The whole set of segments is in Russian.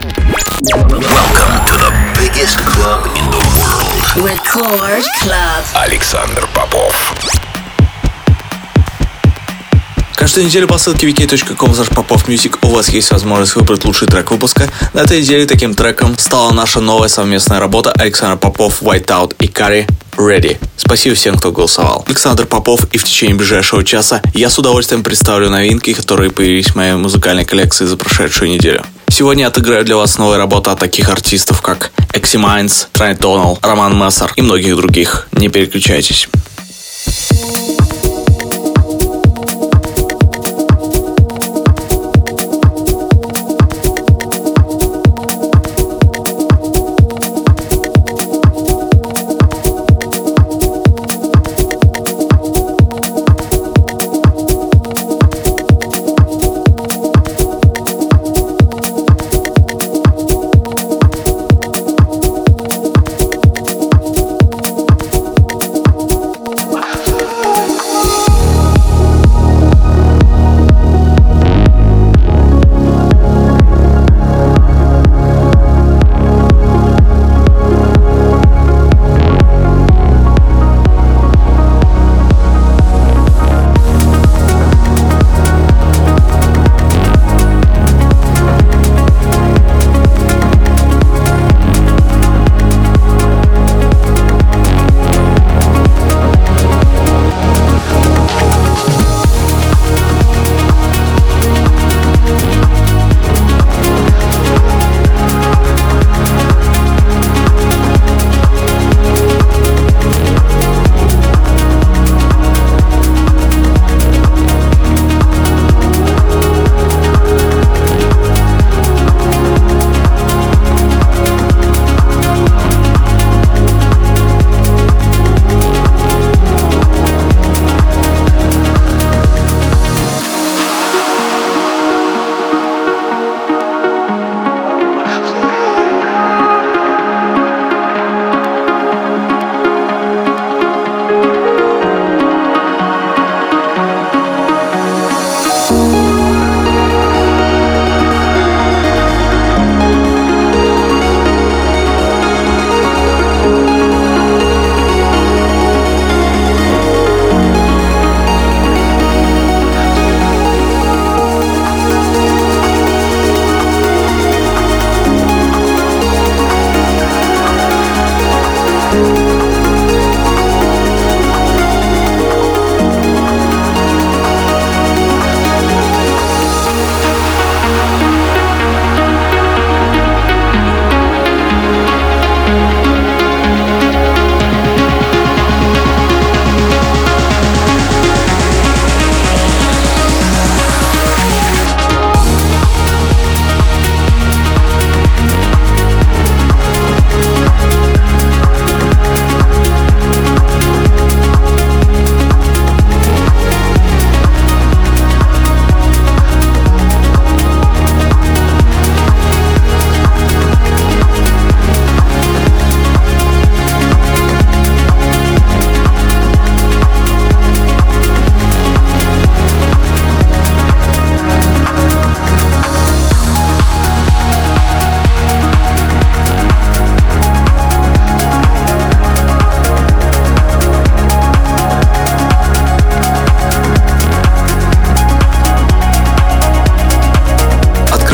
Welcome to the biggest club in the world. Record Club. Александр Попов. Каждую неделю по ссылке wiki.com popofmusic у вас есть возможность выбрать лучший трек выпуска. На этой неделе таким треком стала наша новая совместная работа Александр Попов, Whiteout и Кари Ready. Спасибо всем, кто голосовал. Александр Попов и в течение ближайшего часа я с удовольствием представлю новинки, которые появились в моей музыкальной коллекции за прошедшую неделю. Сегодня отыграю для вас новые работы от таких артистов, как Экси Майнс, Трайт Донал, Роман Мессер и многих других. Не переключайтесь.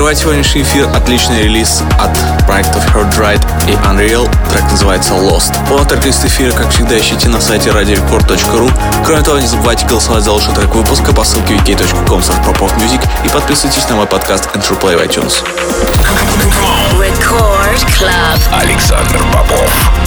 Открывает сегодняшний эфир отличный релиз от проектов Heard Right и Unreal. Трек называется Lost. Полный трек-лист эфира, как всегда, ищите на сайте radiorecord.ru. Кроме того, не забывайте голосовать за лучший трек выпуска по ссылке wiki.com music и подписывайтесь на мой подкаст and Play в iTunes. Record Club. Александр Попов.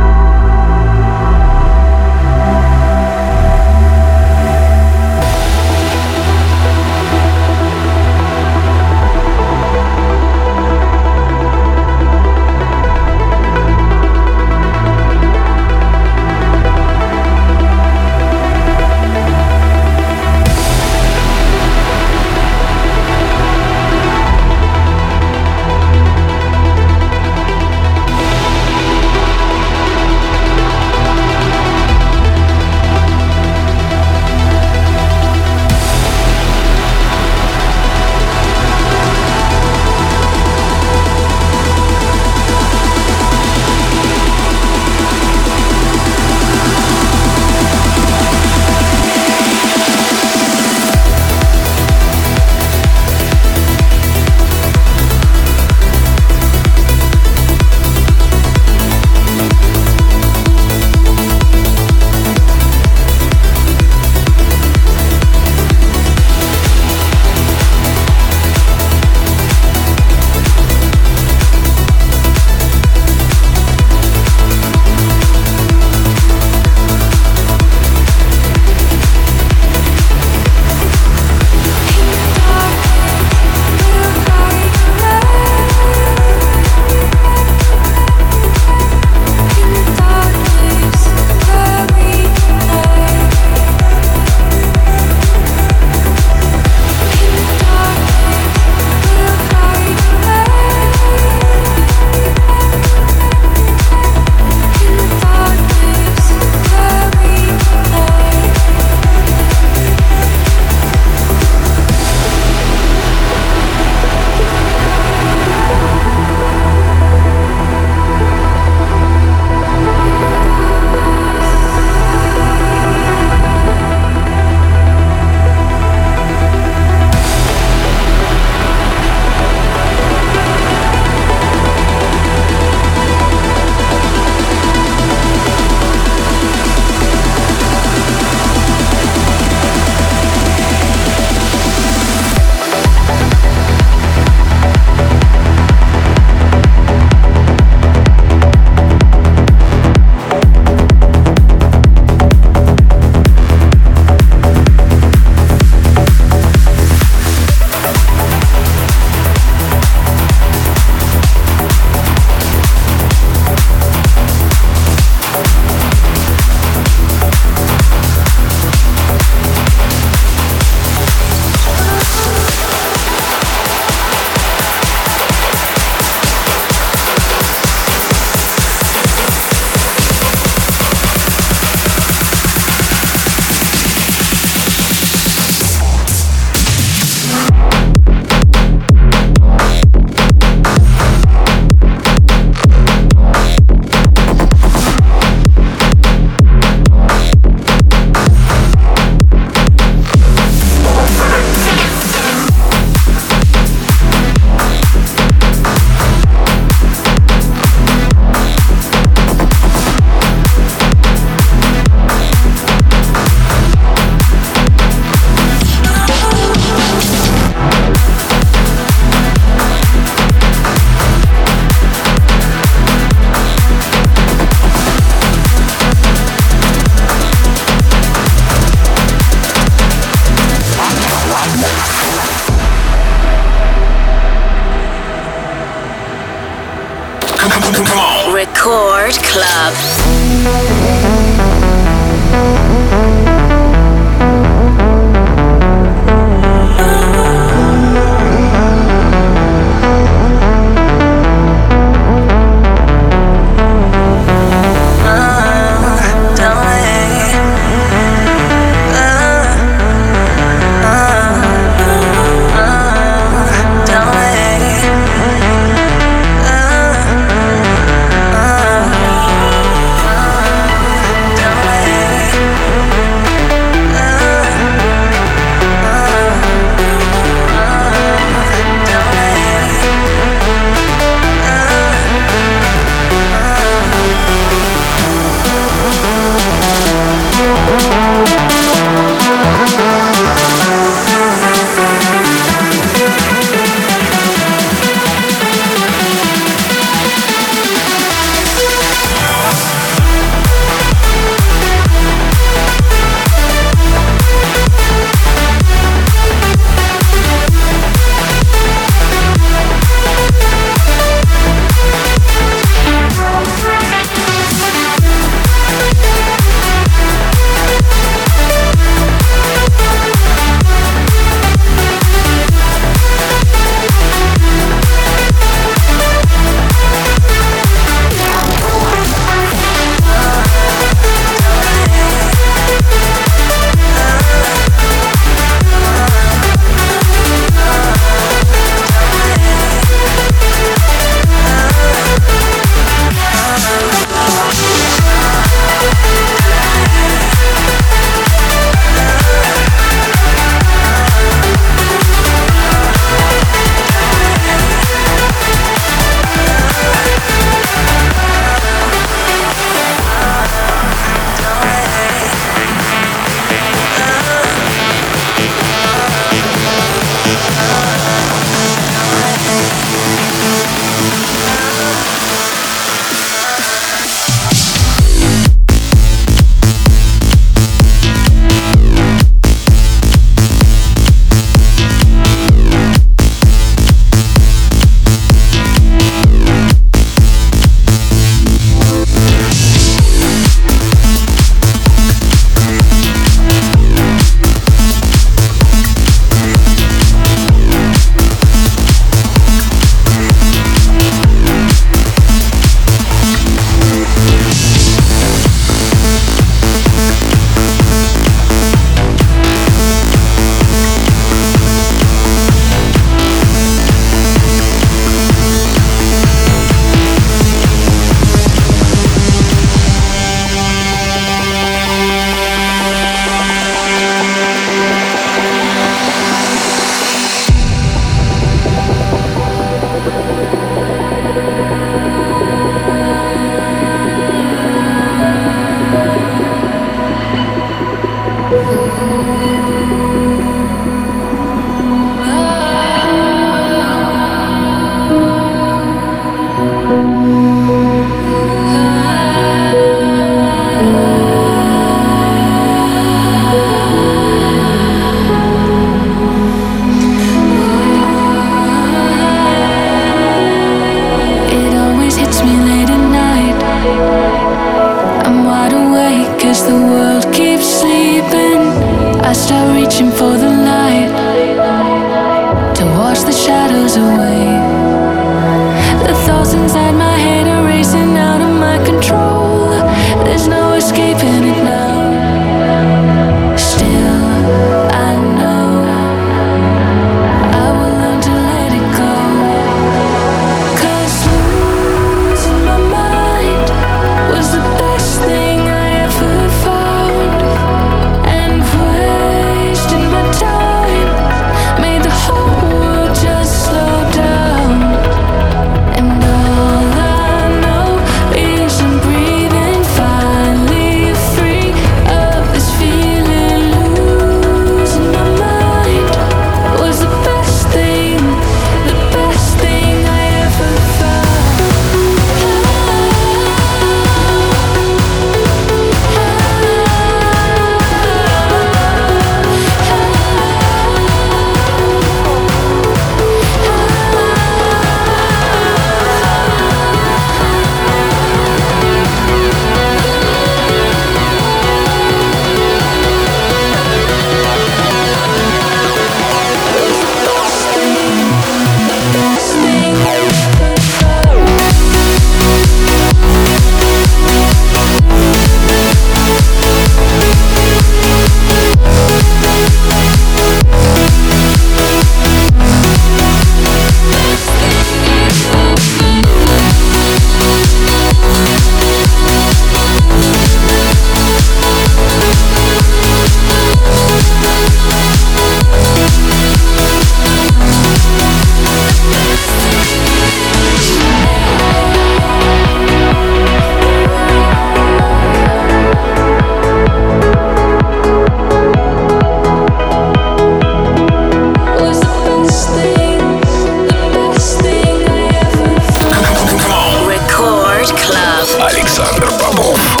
Александр Попов.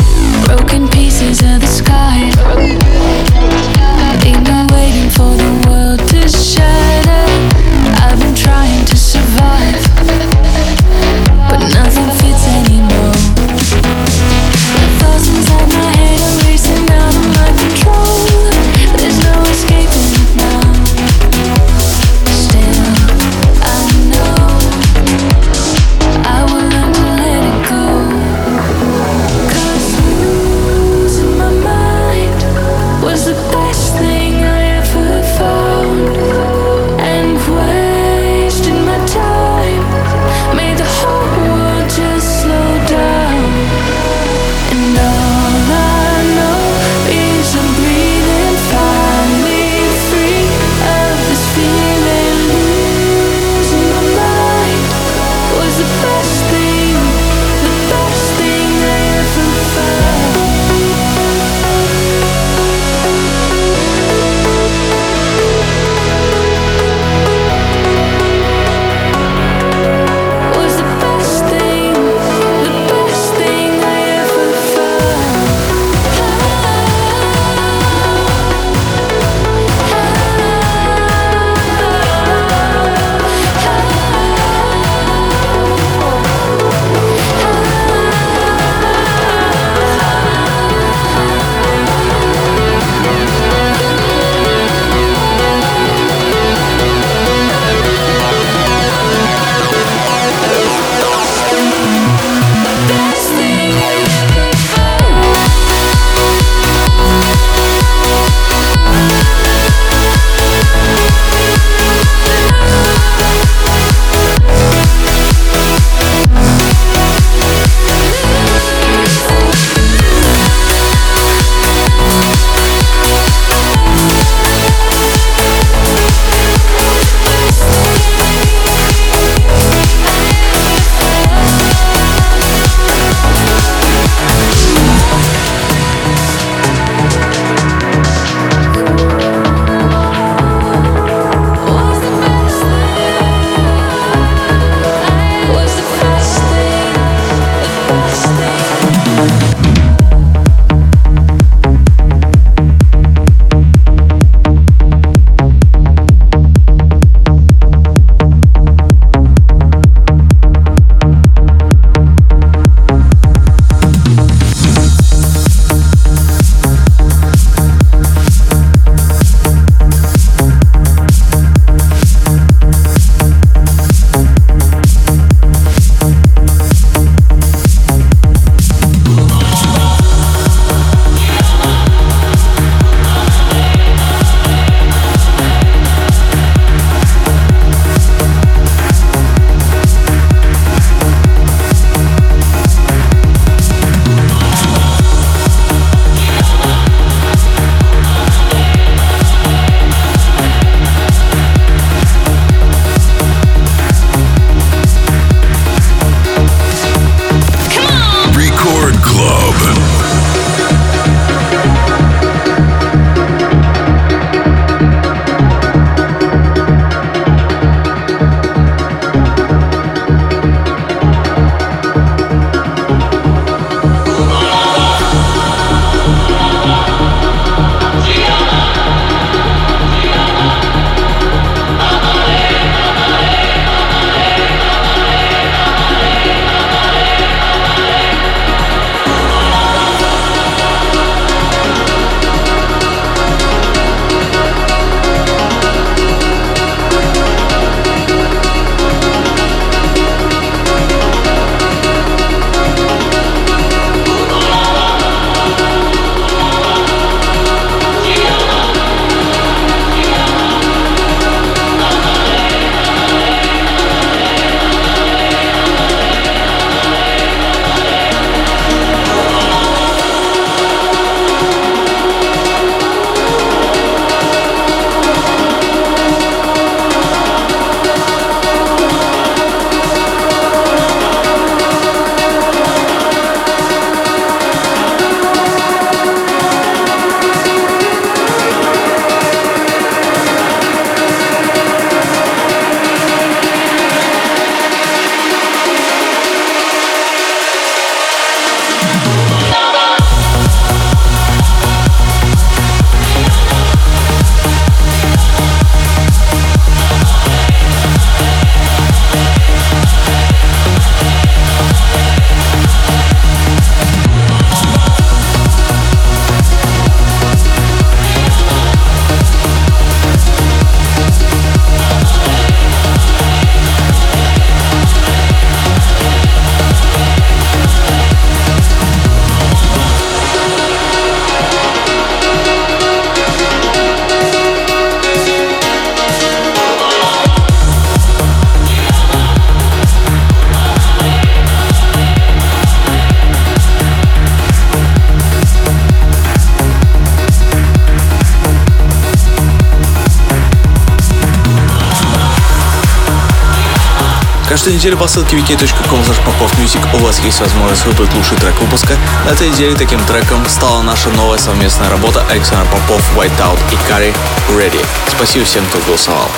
Каждую неделю по ссылке wiki.com Music у вас есть возможность выбрать лучший трек выпуска. На этой неделе таким треком стала наша новая совместная работа Александр Попов, Whiteout и Кари Ready. Спасибо всем, кто голосовал.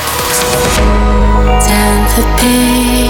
the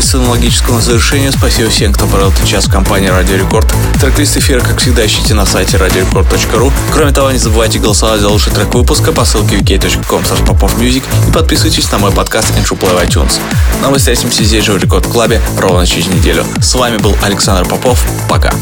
к аналогическому завершению. Спасибо всем, кто провел этот час в компании Радио Рекорд. Трек-лист эфира, как всегда, ищите на сайте radiorecord.ru. Кроме того, не забывайте голосовать за лучший трек выпуска по ссылке wiki.com и подписывайтесь на мой подкаст Intro Play в iTunes. Но мы встретимся здесь же в Рекорд Клабе ровно через неделю. С вами был Александр Попов. Пока.